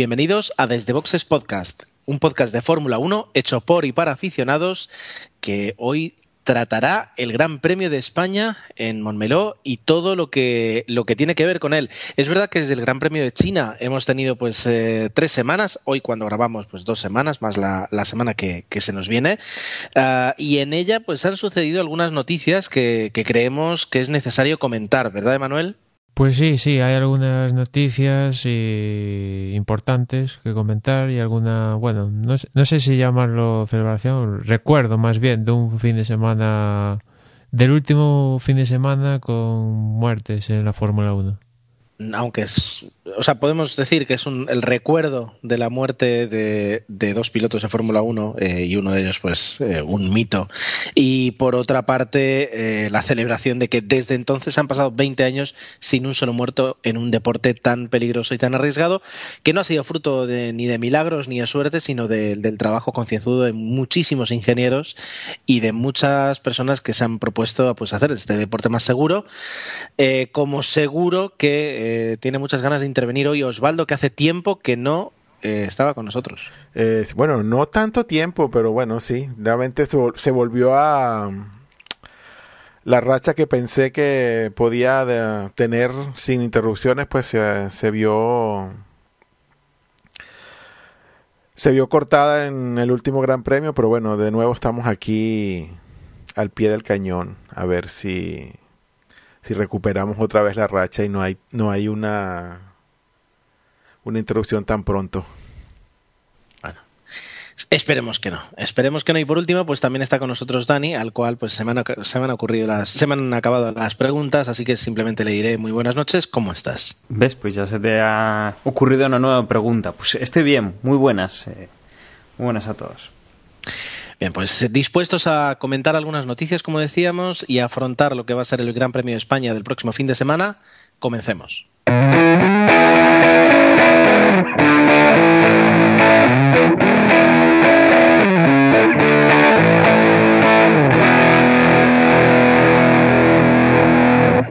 bienvenidos a Desde Boxes Podcast, un podcast de Fórmula 1 hecho por y para aficionados que hoy tratará el Gran Premio de España en Montmeló y todo lo que, lo que tiene que ver con él. Es verdad que desde el Gran Premio de China hemos tenido pues eh, tres semanas, hoy cuando grabamos pues dos semanas, más la, la semana que, que, se nos viene, uh, y en ella pues han sucedido algunas noticias que, que creemos que es necesario comentar, ¿verdad, Emanuel? Pues sí, sí, hay algunas noticias y importantes que comentar y alguna, bueno, no, no, sé si llamarlo celebración, recuerdo más bien de un fin de semana, del último fin de semana con muertes en la Fórmula 1 aunque es, o sea, podemos decir que es un, el recuerdo de la muerte de, dos pilotos de Fórmula 1 eh, y uno de ellos, pues, eh, un mito. Y por otra parte, eh, la celebración de que desde entonces han pasado 20 años sin un solo muerto en un deporte tan peligroso y tan arriesgado, que no ha sido fruto de, ni de milagros ni de suerte, sino de, del trabajo concienzudo de muchísimos ingenieros y de muchas personas que se han propuesto pues, hacer este deporte más seguro, como seguro que eh, tiene muchas ganas de intervenir hoy Osvaldo, que hace tiempo que no eh, estaba con nosotros. Eh, bueno, no tanto tiempo, pero bueno, sí, realmente se, volvió a la racha que pensé que podía tener sin interrupciones, pues se vio se vio cortada en el último Gran Premio, pero bueno, de nuevo estamos aquí al pie del cañón a ver si si recuperamos otra vez la racha y no hay, no hay una, una interrupción tan pronto. Bueno, esperemos que no, esperemos que no. Y por último, pues también está con nosotros Dani, al cual pues se me han, se me han ocurrido las, se me han acabado las preguntas, así que simplemente le diré muy buenas noches, ¿cómo estás? ¿Ves? Pues ya se te ha ocurrido una nueva pregunta. Pues estoy bien, muy buenas, eh, muy buenas a todos. Bien, pues dispuestos a comentar algunas noticias, como decíamos, y a afrontar lo que va a ser el Gran Premio de España del próximo fin de semana, comencemos.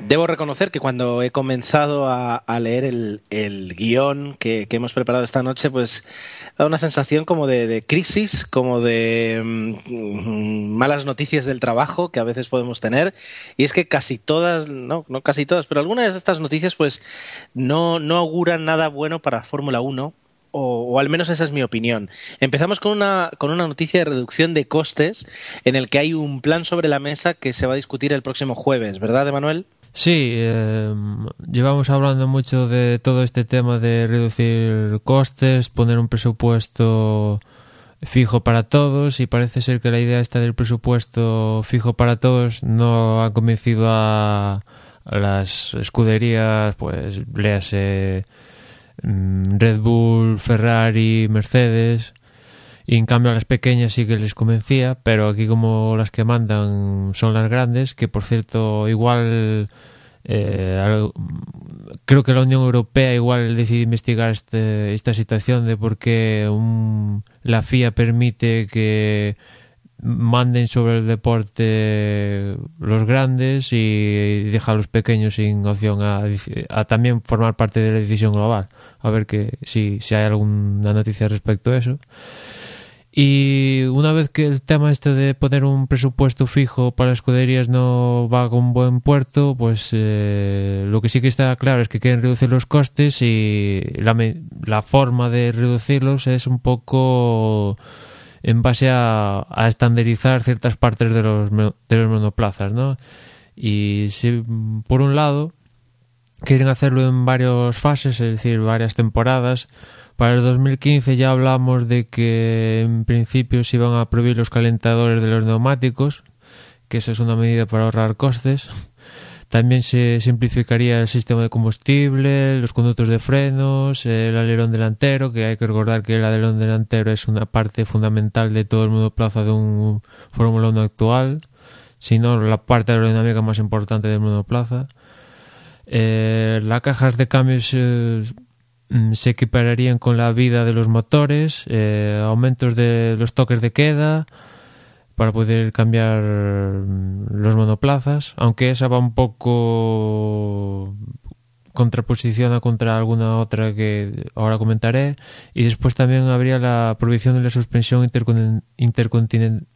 Debo reconocer que cuando he comenzado a, leer el, el guion que, hemos preparado esta noche, pues da una sensación como de, de crisis, como de mmm, malas noticias del trabajo que a veces podemos tener. Y es que casi todas, no, no casi todas, pero algunas de estas noticias pues no, no auguran nada bueno para Fórmula 1 o, o, al menos esa es mi opinión. Empezamos con una, con una noticia de reducción de costes en el que hay un plan sobre la mesa que se va a discutir el próximo jueves, ¿verdad, Emanuel? Sí, eh, llevamos hablando mucho de todo este tema de reducir costes, poner un presupuesto fijo para todos y parece ser que la idea esta del presupuesto fijo para todos no ha convencido a, las escuderías, pues léase Red Bull, Ferrari, Mercedes y en cambio a las pequeñas sí que les convencía, pero aquí como las que mandan son las grandes, que por cierto igual eh, creo que la Unión Europea igual decide investigar este, esta situación de por qué un, la FIA permite que manden sobre el deporte los grandes y deja a los pequeños sin opción a, también formar parte de la decisión global. A ver que si, si hay alguna noticia respecto a eso. Y una vez que el tema este de poner un presupuesto fijo para escuderías no va con buen puerto, pues eh, lo que sí que está claro es que quieren reducir los costes y la, la forma de reducirlos es un poco en base a, a estandarizar ciertas partes de los, de los monoplazas, ¿no? Y si por un lado quieren hacerlo en varias fases, es decir, varias temporadas, para el 2015 ya hablamos de que en principio se iban a prohibir los calentadores de los neumáticos, que eso es una medida para ahorrar costes. También se simplificaría el sistema de combustible, los conductos de frenos, el alerón delantero, que hay que recordar que el alerón delantero es una parte fundamental de todo el monoplaza de un Fórmula 1 actual. sino la parte aerodinámica más importante del monoplaza. Eh, las cajas de cambios eh, se equipararían con la vida de los motores, eh, aumentos de los toques de queda para poder cambiar mm, los monoplazas, aunque esa va un poco contraposiciona contra alguna otra que ahora comentaré y después también habría la prohibición de la suspensión intercon intercontinental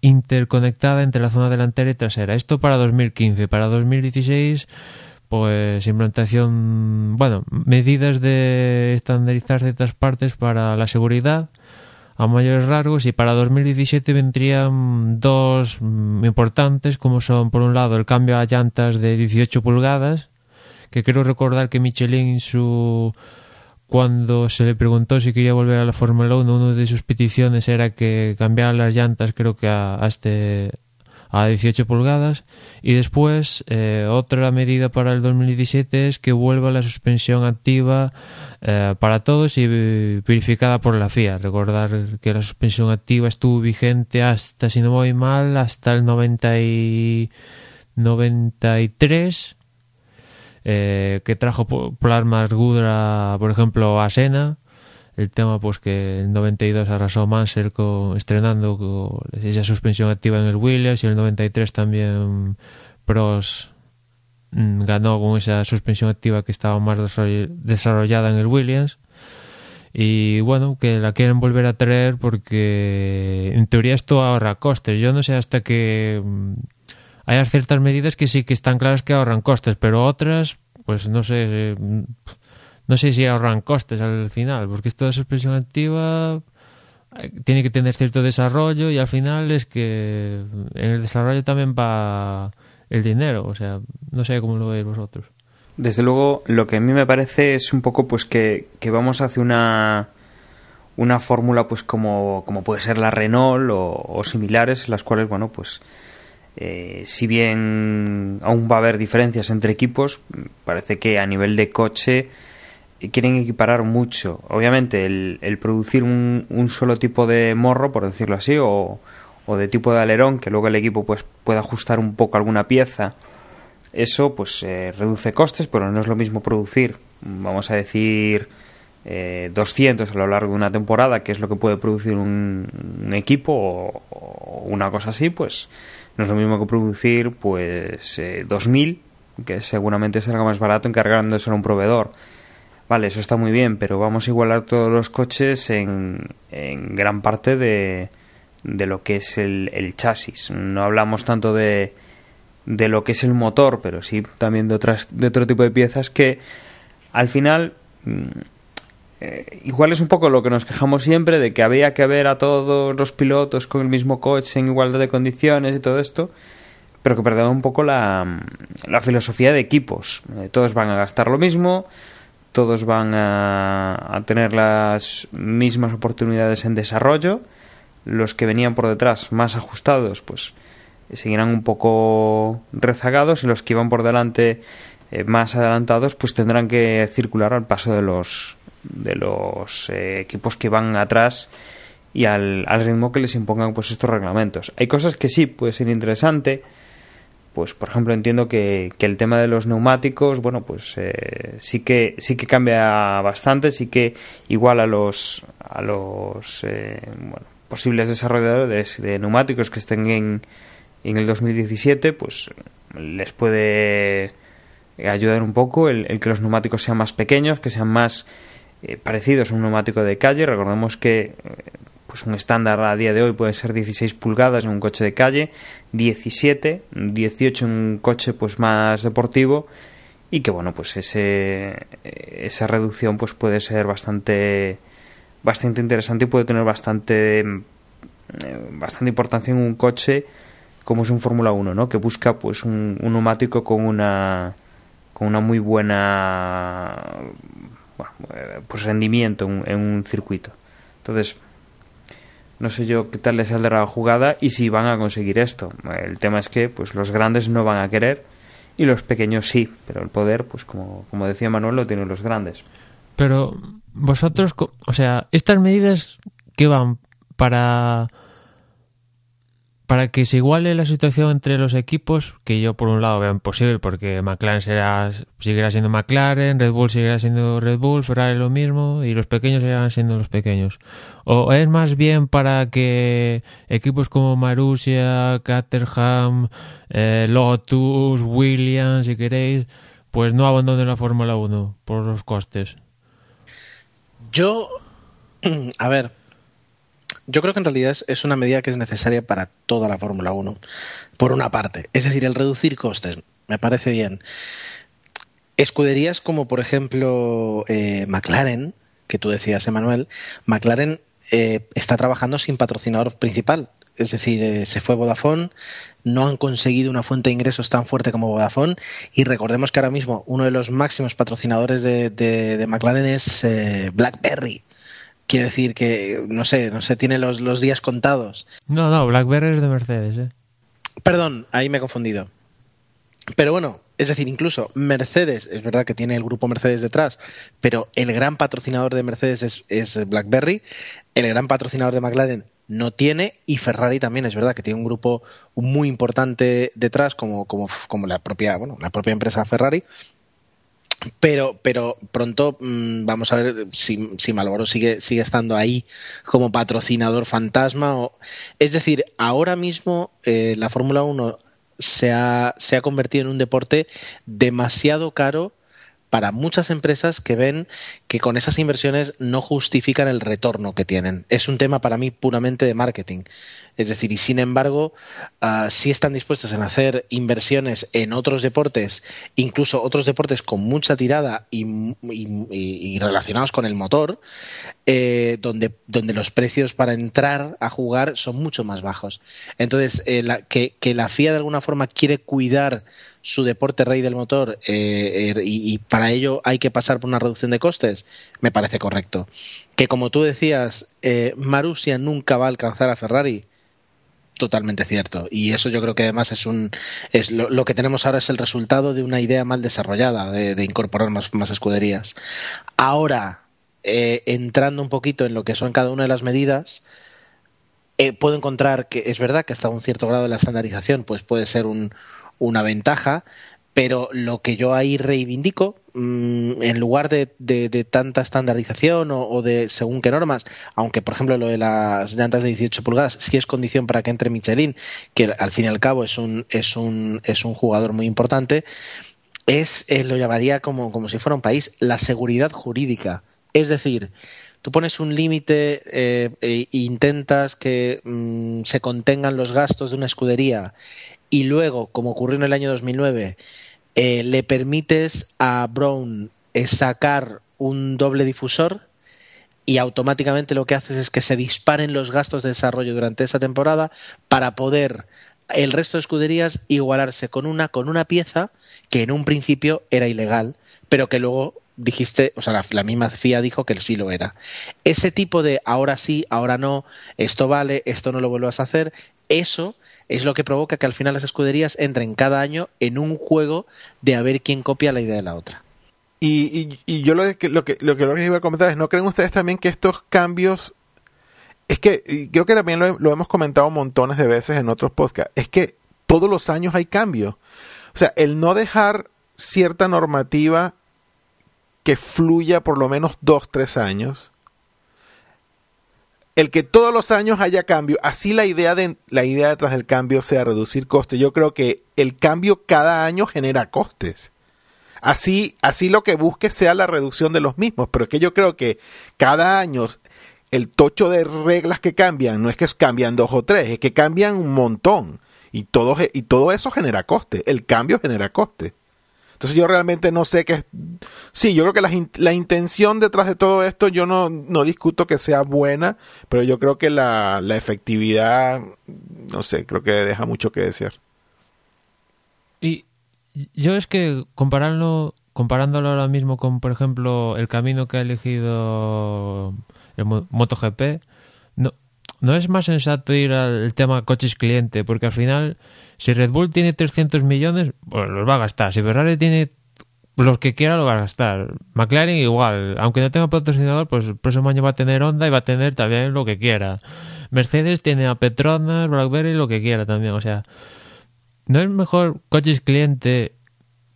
interconectada entre la zona delantera y trasera. Esto para 2015. Para 2016, pues implantación, bueno, medidas de estandarizar ciertas partes para la seguridad a mayores rasgos y para 2017 vendrían dos importantes como son por un lado el cambio a llantas de 18 pulgadas que creo recordar que Michelin su cuando se le preguntó si quería volver a la Fórmula 1, una de sus peticiones era que cambiara las llantas, creo que a, este a 18 pulgadas y después eh, otra medida para el 2017 es que vuelva la suspensión activa eh, para todos y verificada por la FIA. Recordar que la suspensión activa estuvo vigente hasta, si no voy mal, hasta el 90 y 93 eh, que trajo Plasma Argudra, por ejemplo, a Sena. El tema, pues que en 92 arrasó Mansell estrenando con esa suspensión activa en el Williams y el 93 también Pros mm, ganó con esa suspensión activa que estaba más desarrollada en el Williams y bueno, que la quieren volver a traer porque en teoría esto ahorra costes. Yo no sé hasta que mm, hay ciertas medidas que sí que están claras que ahorran costes, pero otras, pues no sé, no sé si ahorran costes al final, porque esto de suspensión activa eh, tiene que tener cierto desarrollo y al final es que en el desarrollo también va el dinero, o sea, no sé cómo lo veis vosotros. Desde luego, lo que a mí me parece es un poco pues que, que vamos hacia una una fórmula pues como, como puede ser la Renault o, similares, las cuales, bueno, pues eh, si bien aún va a haber diferencias entre equipos, parece que a nivel de coche quieren equiparar mucho. Obviamente, el, producir un, solo tipo de morro, por decirlo así, o, de tipo de alerón, que luego el equipo pues pueda ajustar un poco alguna pieza, eso pues eh, reduce costes, pero no es lo mismo producir, vamos a decir, 200 eh, a lo largo de una temporada, que es lo que puede producir un, equipo o, una cosa así, pues no es lo mismo que producir pues 2000, eh, que seguramente salga más barato encargándose a un proveedor. Vale, eso está muy bien, pero vamos a igualar todos los coches en, gran parte de, de lo que es el, el, chasis. No hablamos tanto de, de lo que es el motor, pero sí también de, otras, de otro tipo de piezas que al final mm, eh, igual es un poco lo que nos quejamos siempre de que había que ver a todos los pilotos con el mismo coche en igualdad de condiciones y todo esto, pero que perdemos un poco la, la filosofía de equipos. Eh, todos van a gastar lo mismo, todos van a, tener las mismas oportunidades en desarrollo, los que venían por detrás más ajustados, pues seguirán un poco rezagados y los que iban por delante eh, más adelantados, pues tendrán que circular al paso de los de los eh, equipos que van atrás y al, al, ritmo que les impongan pues estos reglamentos. Hay cosas que sí puede ser interesante, pues por ejemplo entiendo que, que el tema de los neumáticos, bueno pues eh, sí que sí que cambia bastante, sí que igual a los a los eh, bueno, posibles desarrolladores de neumáticos que estén en, en el 2017, pues les puede ayudar un poco el, que los neumáticos sean más pequeños, que sean más eh, parecidos a un neumático de calle. Recordemos que eh, pues un estándar a día de hoy puede ser 16 pulgadas en un coche de calle, 17, 18 en un coche pues más deportivo y que bueno pues ese esa reducción pues puede ser bastante bastante interesante y puede tener bastante eh, bastante importancia en un coche como es un Fórmula 1, ¿no? Que busca pues un, un neumático con una con una muy buena eh, pues rendimiento en, un circuito. Entonces, no sé yo qué tal les saldrá la jugada y si van a conseguir esto. El tema es que pues los grandes no van a querer y los pequeños sí, pero el poder, pues como, como decía Manuel, lo tienen los grandes. Pero vosotros, o sea, estas medidas que van para para que se iguale la situación entre los equipos, que yo por un lado veo imposible porque McLaren será, seguirá siendo McLaren, Red Bull seguirá siendo Red Bull, Ferrari lo mismo y los pequeños seguirán siendo los pequeños. O es más bien para que equipos como Marussia, Caterham, eh, Lotus, Williams, si queréis, pues no abandonen la Fórmula 1 por los costes. Yo, a ver, yo creo que en realidad es una medida que es necesaria para toda la Fórmula 1, por una parte. Es decir, el reducir costes, me parece bien. Escuderías como, por ejemplo, eh, McLaren, que tú decías, Emanuel, McLaren eh, está trabajando sin patrocinador principal. Es decir, eh, se fue Vodafone, no han conseguido una fuente de ingresos tan fuerte como Vodafone y recordemos que ahora mismo uno de los máximos patrocinadores de, de McLaren es BlackBerry. Quiere decir que, no sé, no sé, tiene los, los días contados. No, no, BlackBerry es de Mercedes, ¿eh? Perdón, ahí me he confundido. Pero bueno, es decir, incluso Mercedes, es verdad que tiene el grupo Mercedes detrás, pero el gran patrocinador de Mercedes es, es, BlackBerry, el gran patrocinador de McLaren no tiene y Ferrari también es verdad que tiene un grupo muy importante detrás como, como, como la propia bueno la propia empresa Ferrari pero, pero pronto mm, vamos a ver si, si sigue, sigue estando ahí como patrocinador fantasma. O, es decir, ahora mismo eh, la Fórmula 1 se ha, se ha convertido en un deporte demasiado caro para muchas empresas que ven que con esas inversiones no justifican el retorno que tienen. Es un tema para mí puramente de marketing. Es decir, y sin embargo, uh, sí están dispuestas en hacer inversiones en otros deportes, incluso otros deportes con mucha tirada y, y, relacionados con el motor, eh, donde, donde los precios para entrar a jugar son mucho más bajos. Entonces, eh, la, que la FIA de alguna forma quiere cuidar su deporte rey del motor eh, er, y, para ello hay que pasar por una reducción de costes, me parece correcto. Que como tú decías, eh, Marussia nunca va a alcanzar a Ferrari, totalmente cierto. Y eso yo creo que además es un. Es lo, que tenemos ahora es el resultado de una idea mal desarrollada de, de incorporar más, más, escuderías. Ahora, eh, entrando un poquito en lo que son cada una de las medidas. Eh, puedo encontrar que es verdad que hasta un cierto grado de la estandarización pues puede ser un, una ventaja, pero lo que yo ahí reivindico, mmm, en lugar de, tanta estandarización o, de según qué normas, aunque por ejemplo lo de las llantas de 18 pulgadas sí es condición para que entre Michelin, que al fin y al cabo es un, es un, es un jugador muy importante, es, eh, lo llamaría como, como si fuera un país, la seguridad jurídica. Es decir, tú pones un límite eh, e intentas que mmm, se contengan los gastos de una escudería y luego, como ocurrió en el año 2009, eh, le permites a Brown sacar un doble difusor y automáticamente lo que haces es que se disparen los gastos de desarrollo durante esa temporada para poder el resto de escuderías igualarse con una con una pieza que en un principio era ilegal, pero que luego dijiste, o sea, la, misma FIA dijo que sí lo era. Ese tipo de ahora sí, ahora no, esto vale, esto no lo vuelvas a hacer, eso es lo que provoca que al final las escuderías entren cada año en un juego de a ver quién copia la idea de la otra. Y, yo lo, que, lo, que, lo lo iba a comentar es, ¿no creen ustedes también que estos cambios, es que creo que también lo, lo hemos comentado montones de veces en otros podcasts, es que todos los años hay cambios. O sea, el no dejar cierta normativa que fluya por lo menos dos, tres años, el que todos los años haya cambio, así la idea de la idea detrás del cambio sea reducir costes. Yo creo que el cambio cada año genera costes. Así, así lo que busque sea la reducción de los mismos, pero es que yo creo que cada año el tocho de reglas que cambian no es que cambian dos o tres, es que cambian un montón y todo y todo eso genera coste. El cambio genera coste. Entonces yo realmente no sé qué... Sí, yo creo que la, la, intención detrás de todo esto, yo no, no discuto que sea buena, pero yo creo que la, la efectividad, no sé, creo que deja mucho que desear. Y yo es que compararlo, comparándolo ahora mismo con, por ejemplo, el camino que ha elegido el MotoGP, no, es más sensato ir al tema coches cliente, porque al final si Red Bull tiene 300 millones, pues los va a gastar. Si Ferrari tiene los que quiera, lo va a gastar. McLaren igual. Aunque no tenga patrocinador, pues el próximo año va a tener Honda y va a tener también lo que quiera. Mercedes tiene a Petronas, BlackBerry, lo que quiera también. O sea, no es mejor coches cliente.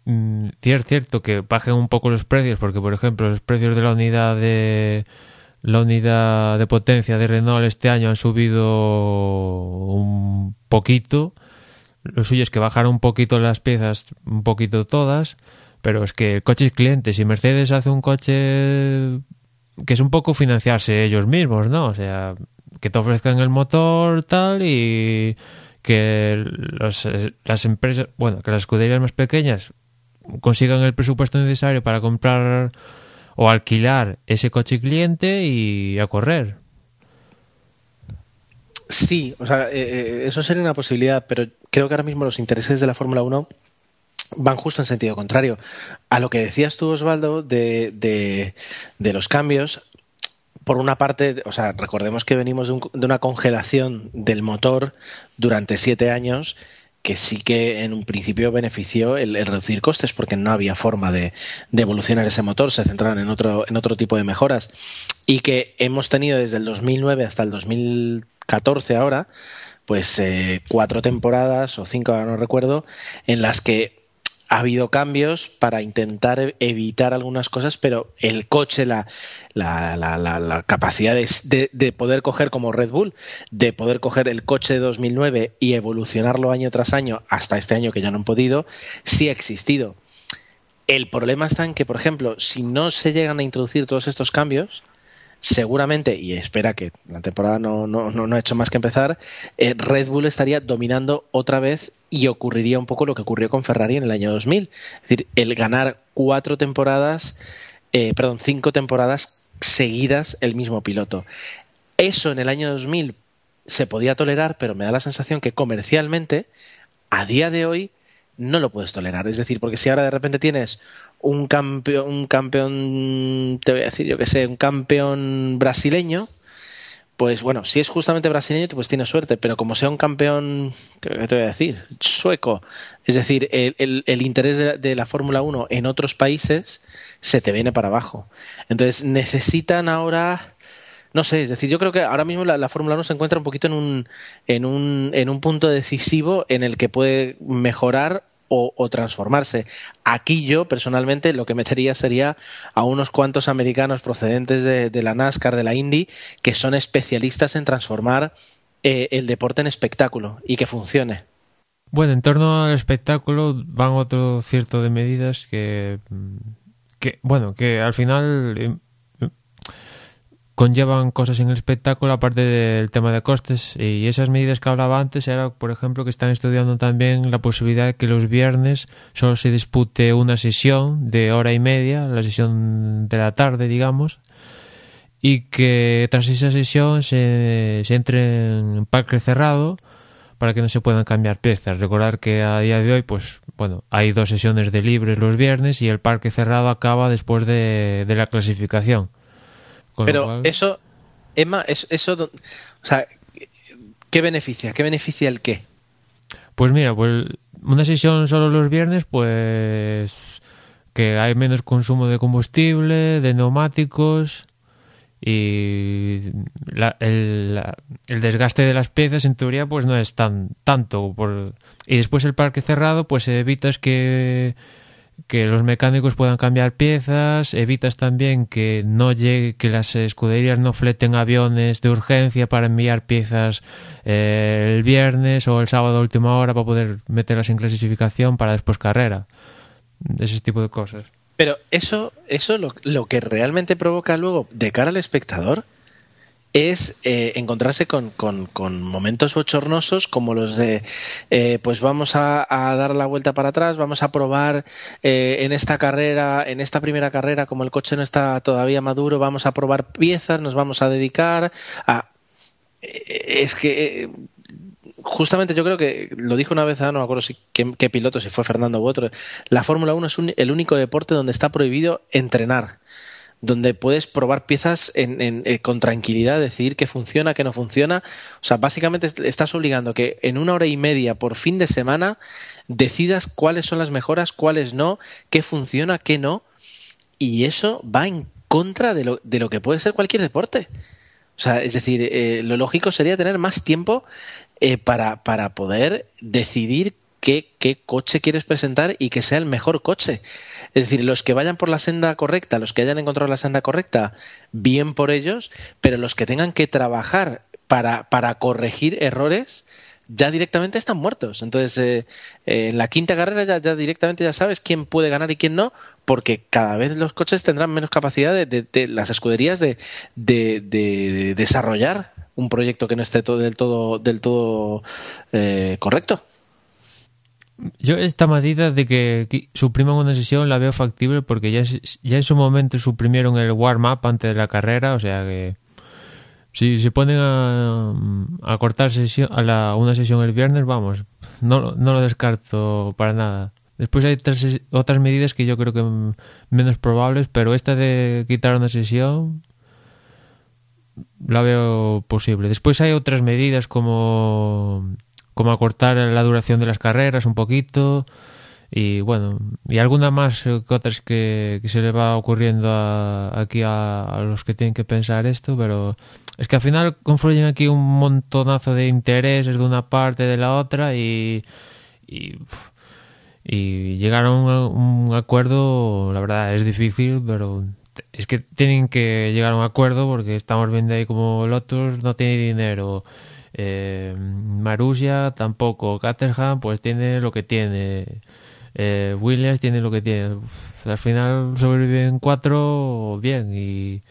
Mm, es cierto que bajen un poco los precios, porque por ejemplo, los precios de la unidad de la unidad de potencia de Renault este año han subido un poquito. Lo suyo es que bajaron un poquito las piezas, un poquito todas, pero es que coches clientes y Mercedes hace un coche que es un poco financiarse ellos mismos, ¿no? O sea, que te ofrezcan el motor tal y que las empresas, bueno, que las escuderías más pequeñas consigan el presupuesto necesario para comprar o alquilar ese coche cliente y a correr. Sí, o sea, eh, eh, eso sería una posibilidad, pero creo que ahora mismo los intereses de la Fórmula 1 van justo en sentido contrario. A lo que decías tú, Osvaldo, de, de, los cambios, por una parte, o sea, recordemos que venimos de, de, una congelación del motor durante siete años que sí que en un principio benefició el, reducir costes porque no había forma de, evolucionar ese motor, se centraron en otro, en otro tipo de mejoras y que hemos tenido desde el 2009 hasta el 2014 ahora, pues eh, cuatro temporadas o cinco, ahora no recuerdo, en las que ha habido cambios para intentar evitar algunas cosas, pero el coche, la, la, la, la capacidad de, de, poder coger como Red Bull, de poder coger el coche de 2009 y evolucionarlo año tras año hasta este año que ya no han podido, sí ha existido. El problema está en que, por ejemplo, si no se llegan a introducir todos estos cambios, seguramente, y espera que la temporada no, no, no, ha hecho más que empezar, eh, Red Bull estaría dominando otra vez y ocurriría un poco lo que ocurrió con Ferrari en el año 2000. Es decir, el ganar cuatro temporadas, eh, perdón, cinco temporadas seguidas el mismo piloto. Eso en el año 2000 se podía tolerar, pero me da la sensación que comercialmente, a día de hoy, no lo puedes tolerar. Es decir, porque si ahora de repente tienes un campeón, un campeón, te voy a decir yo que sé, un campeón brasileño, pues bueno, si es justamente brasileño, pues tiene suerte, pero como sea un campeón, ¿qué te voy a decir? Sueco. Es decir, el, el, interés de, de la Fórmula 1 en otros países se te viene para abajo. Entonces necesitan ahora no sé, es decir, yo creo que ahora mismo la, Fórmula 1 se encuentra un poquito en un, en, un, en un punto decisivo en el que puede mejorar o, transformarse. Aquí yo personalmente lo que metería sería a unos cuantos americanos procedentes de, la NASCAR, de la Indy, que son especialistas en transformar eh, el deporte en espectáculo y que funcione. Bueno, en torno al espectáculo van otro cierto de medidas que, que bueno, que al final eh, conllevan cosas en el espectáculo aparte del tema de costes y esas medidas que hablaba antes era por ejemplo que están estudiando también la posibilidad de que los viernes solo se dispute una sesión de hora y media la sesión de la tarde digamos y que tras esa sesión se, se entre en parque cerrado para que no se puedan cambiar piezas. Recordar que a día de hoy, pues bueno, hay dos sesiones de libres los viernes y el parque cerrado acaba después de, de la clasificación. Pero eso, Emma, eso, o sea, ¿qué beneficia? ¿Qué beneficia el qué? Pues mira, pues una sesión solo los viernes, pues que hay menos consumo de combustible, de neumáticos y el, el, desgaste de las piezas en teoría pues no es tan tanto por, y después el parque cerrado pues evitas que que los mecánicos puedan cambiar piezas, evitas también que no llegue, que las escuderías no fleten aviones de urgencia para enviar piezas eh, el viernes o el sábado a última hora para poder meterlas en clasificación para después carrera. Ese tipo de cosas. Pero eso, eso lo, lo que realmente provoca luego de cara al espectador es eh, encontrarse con, con, momentos bochornosos como los de eh, pues vamos a, dar la vuelta para atrás, vamos a probar eh, en esta carrera, en esta primera carrera, como el coche no está todavía maduro, vamos a probar piezas, nos vamos a dedicar a es que justamente yo creo que lo dijo una vez, ah, no me acuerdo si qué, piloto, si fue Fernando u otro, la Fórmula 1 es el único deporte donde está prohibido entrenar donde puedes probar piezas en, eh, con tranquilidad, decidir qué funciona, qué no funciona. O sea, básicamente estás obligando que en una hora y media por fin de semana decidas cuáles son las mejoras, cuáles no, qué funciona, qué no. Y eso va en contra de lo, de lo que puede ser cualquier deporte. O sea, es decir, eh, lo lógico sería tener más tiempo eh, para, para poder decidir qué, qué coche quieres presentar y que sea el mejor coche. Es decir, los que vayan por la senda correcta, los que hayan encontrado la senda correcta, bien por ellos, pero los que tengan que trabajar para, para corregir errores, ya directamente están muertos. Entonces, eh, eh, en la quinta carrera ya, ya, directamente ya sabes quién puede ganar y quién no, porque cada vez los coches tendrán menos capacidad de, de, de las escuderías de, de, desarrollar un proyecto que no esté todo, del todo, del todo eh, correcto. Yo esta medida de que supriman una sesión la veo factible porque ya, ya en su momento suprimieron el warm-up antes de la carrera, o sea que si se ponen a, a cortar sesión, a la, una sesión el viernes, vamos, no, no lo descarto para nada. Después hay tres, otras medidas que yo creo que menos probables, pero esta de quitar una sesión la veo posible. Después hay otras medidas como como acortar la duración de las carreras un poquito y bueno, y alguna más que otras que, que se le va ocurriendo a, aquí a, los que tienen que pensar esto, pero es que al final confluyen aquí un montonazo de intereses de una parte de la otra y, y, y llegar a un acuerdo, la verdad es difícil, pero es que tienen que llegar a un acuerdo porque estamos viendo ahí como Lotus no tiene dinero eh, Marussia tampoco. Caterham pues tiene lo que tiene. Eh, Williams tiene lo que tiene. Al final sobreviven cuatro bien y,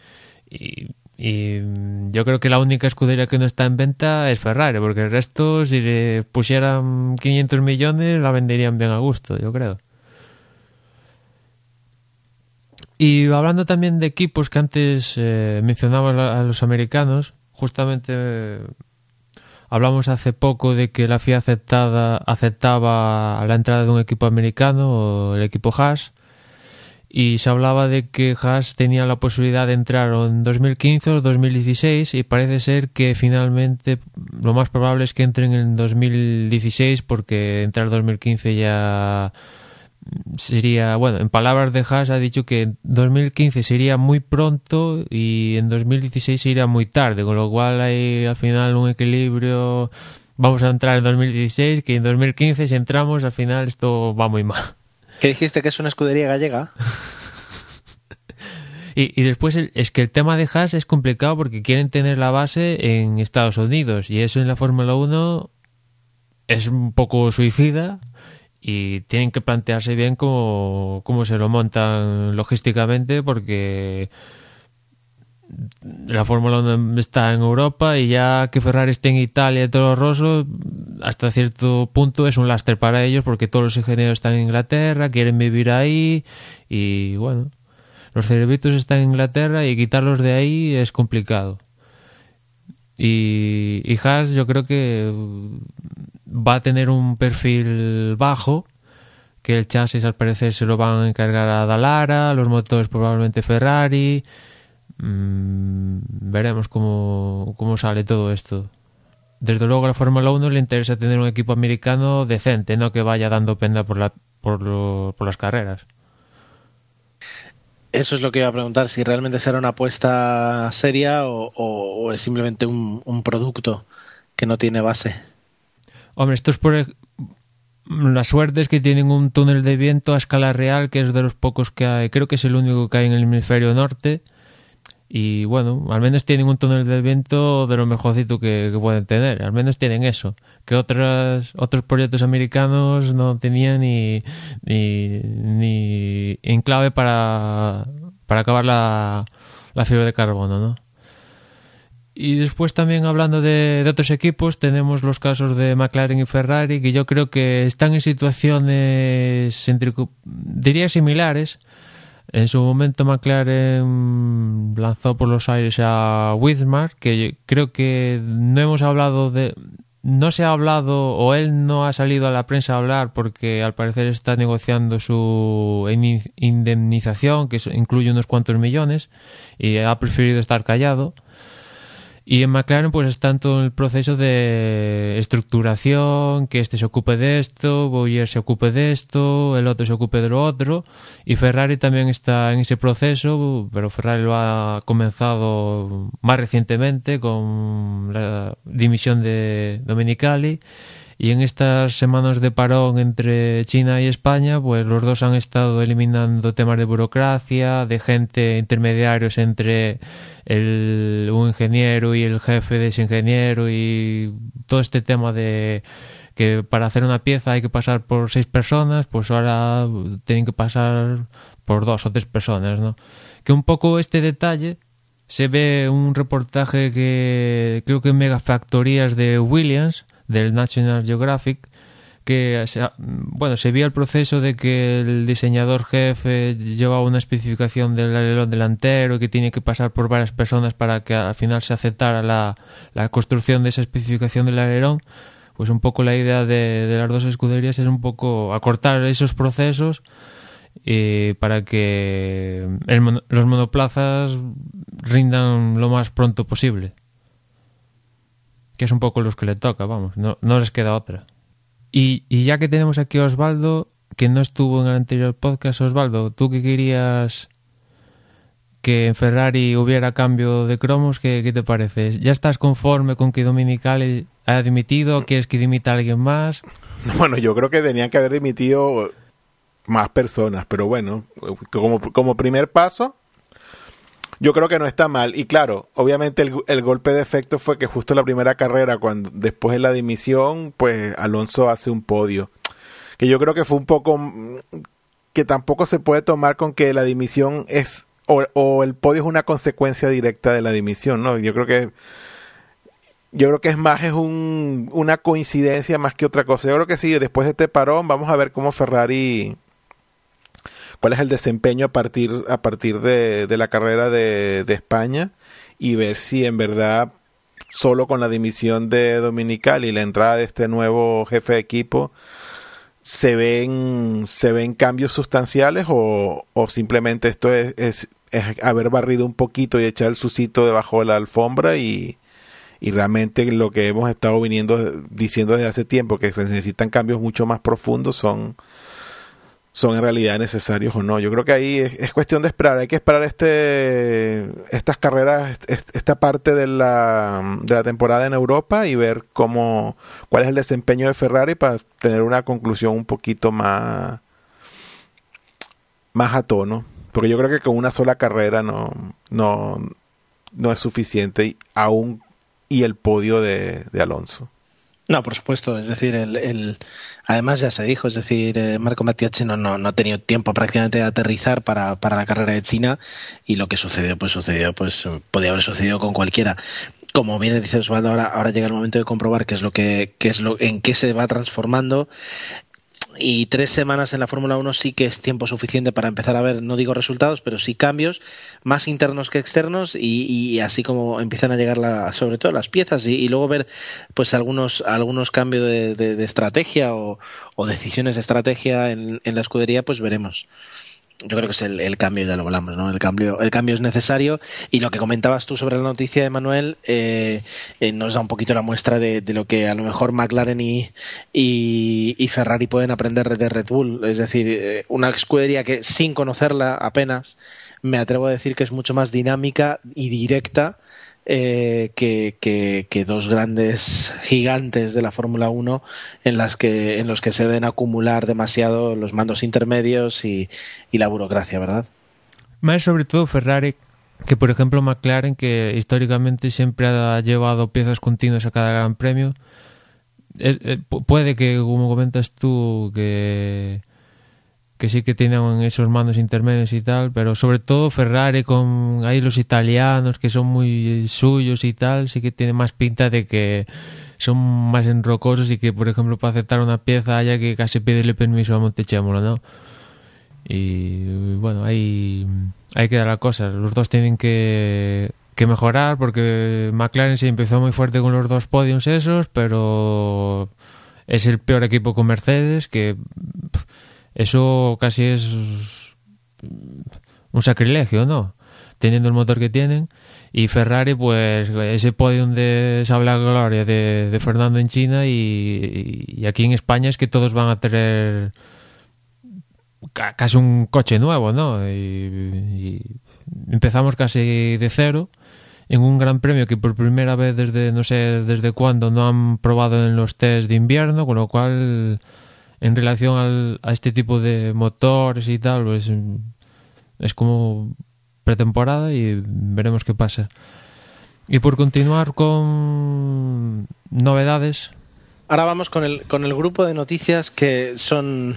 y, yo creo que la única escudería que no está en venta es Ferrari, porque el resto si le pusieran 500 millones la venderían bien a gusto, yo creo. Y hablando también de equipos que antes eh, mencionaba a los americanos, justamente Hablamos hace poco de que la FIA aceptaba la entrada de un equipo americano, el equipo Haas, y se hablaba de que Haas tenía la posibilidad de entrar en 2015 o 2016 y parece ser que finalmente lo más probable es que entren en 2016 porque entrar en 2015 ya sería, bueno, en palabras de Haas ha dicho que en 2015 sería muy pronto y en 2016 sería muy tarde, con lo cual hay al final un equilibrio. Vamos a entrar en 2016, que en 2015 si entramos al final esto va muy mal. ¿Qué dijiste que es una escudería gallega? y, y, después el, es que el tema de Haas es complicado porque quieren tener la base en Estados Unidos y eso en la Fórmula 1 es un poco suicida y tienen que plantearse bien cómo, cómo se lo montan logísticamente porque la Fórmula 1 está en Europa y ya que Ferrari esté en Italia y todo Rosso hasta cierto punto es un lastre para ellos porque todos los ingenieros están en Inglaterra, quieren vivir ahí y bueno, los cerebritos están en Inglaterra y quitarlos de ahí es complicado. Y, y Haas yo creo que va a tener un perfil bajo, que el chasis al parecer se lo van a encargar a Dalara, los motores probablemente Ferrari. Mm, veremos cómo, cómo sale todo esto. Desde luego a la Fórmula 1 le interesa tener un equipo americano decente, no que vaya dando penda por, la, por, lo, por las carreras. Eso es lo que iba a preguntar, si realmente será una apuesta seria o, o, es simplemente un producto que no tiene base. Hombre, esto es por la suerte es que tienen un túnel de viento a escala real, que es de los pocos que hay. Creo que es el único que hay en el hemisferio norte. Y bueno, al menos tienen un túnel de viento de lo mejorcito que, pueden tener. Al menos tienen eso. Que otras, otros proyectos americanos no tenían ni, ni, ni enclave para, para acabar la, la fibra de carbono, ¿no? Y después también hablando de, otros equipos, tenemos los casos de McLaren y Ferrari, que yo creo que están en situaciones, diría, similares. En su momento McLaren lanzó por los aires a Wismar, que creo que no hemos hablado de... No se ha hablado o él no ha salido a la prensa a hablar porque al parecer está negociando su indemnización, que incluye unos cuantos millones, y ha preferido estar callado Y en McLaren pues están todo el proceso de estructuración, que este se ocupe de esto, Boyer se ocupe de esto, el otro se ocupe de lo otro, y Ferrari también está en ese proceso, pero Ferrari lo ha comenzado más recientemente con la dimisión de Dominicali y en estas semanas de parón entre China y España, pues los dos han estado eliminando temas de burocracia, de gente intermediarios entre el, un ingeniero y el jefe de ese ingeniero y todo este tema de que para hacer una pieza hay que pasar por seis personas, pues ahora tienen que pasar por dos o tres personas, ¿no? Que un poco este detalle se ve un reportaje que creo que en Megafactorías de Williams, del National Geographic que bueno se vio el proceso de que el diseñador jefe llevaba una especificación del alerón delantero que tiene que pasar por varias personas para que al final se aceptara la, la construcción de esa especificación del alerón. Pues un poco la idea de, las dos escuderías es un poco acortar esos procesos y para que el, los monoplazas rindan lo más pronto posible que es un poco los que le toca, vamos, no, no les queda otra. Y, y, ya que tenemos aquí a Osvaldo, que no estuvo en el anterior podcast, Osvaldo, tú que querías que en Ferrari hubiera cambio de cromos, ¿qué, qué te parece? ¿Ya estás conforme con que Dominicali haya dimitido? ¿Quieres que dimita a alguien más? Bueno, yo creo que tenían que haber dimitido más personas, pero bueno, como, como primer paso, yo creo que no está mal. Y claro, obviamente el, golpe de efecto fue que justo la primera carrera, cuando después de la dimisión, pues Alonso hace un podio. Que yo creo que fue un poco mm, que tampoco se puede tomar con que la dimisión es o, el podio es una consecuencia directa de la dimisión, ¿no? Yo creo que yo creo que es más es un, una coincidencia más que otra cosa. Yo creo que sí, después de este parón vamos a ver cómo Ferrari cuál es el desempeño a partir, a partir de, de la carrera de, de, España y ver si en verdad solo con la dimisión de Dominical y la entrada de este nuevo jefe de equipo se ven, se ven cambios sustanciales o, o simplemente esto es, es, haber barrido un poquito y echar el sucito debajo de la alfombra y, y realmente lo que hemos estado viniendo diciendo desde hace tiempo que se necesitan cambios mucho más profundos son son en realidad necesarios o no. Yo creo que ahí es, cuestión de esperar. Hay que esperar este estas carreras, esta parte de la, de la temporada en Europa y ver cómo cuál es el desempeño de Ferrari para tener una conclusión un poquito más más a tono. Porque yo creo que con una sola carrera no, no, no es suficiente aún y el podio de Alonso. No, por supuesto. Es decir, el, el, además ya se dijo, es decir, eh, Marco Matiache no, no, no, ha tenido tiempo prácticamente de aterrizar para, para la carrera de China y lo que sucedió, pues sucedió, pues podía haber sucedido con cualquiera como bien dice Osvaldo, ahora, ahora llega el momento de comprobar qué es lo que, qué es lo, en qué se va transformando y tres semanas en la Fórmula 1 sí que es tiempo suficiente para empezar a ver, no digo resultados, pero sí cambios más internos que externos y, así como empiezan a llegar la, sobre todo las piezas y, luego ver pues algunos, algunos cambios de, de, estrategia o, decisiones de estrategia en la escudería, pues veremos yo creo que es el, el, cambio, ya lo hablamos, ¿no? El cambio, el cambio es necesario y lo que comentabas tú sobre la noticia de Manuel eh, eh, nos da un poquito la muestra de, de, lo que a lo mejor McLaren y, y, Ferrari pueden aprender de Red Bull. Es decir, eh, una escudería que sin conocerla apenas me atrevo a decir que es mucho más dinámica y directa eh, que, dos grandes gigantes de la Fórmula 1 en las que en los que se deben acumular demasiado los mandos intermedios y, la burocracia, ¿verdad? Más sobre todo Ferrari, que por ejemplo McLaren, que históricamente siempre ha llevado piezas continuas a cada gran premio, eh, puede que, como comentas tú, que que sí que tienen esos mandos intermedios y tal, pero sobre todo Ferrari con ahí los italianos que son muy suyos y tal, sí que tiene más pinta de que son más enrocosos y que, por ejemplo, para aceptar una pieza haya que casi pedirle permiso a Montechémolo, ¿no? Y bueno, ahí, ahí queda la cosa. Los dos tienen que, que mejorar porque McLaren sí empezó muy fuerte con los dos podiums esos, pero es el peor equipo con Mercedes que... eso casi es un sacrilegio, ¿no? Teniendo el motor que tienen. Y Ferrari, pues ese podium de Sable Gloria de, Fernando en China y, y, aquí en España es que todos van a tener casi un coche nuevo, ¿no? Y, y empezamos casi de cero en un gran premio que por primera vez desde no sé desde cuándo no han probado en los test de invierno, con lo cual en relación al, a este tipo de motores y tal, pues es como pretemporada y veremos qué pasa. Y por continuar con novedades. Ahora vamos con el, con el grupo de noticias que son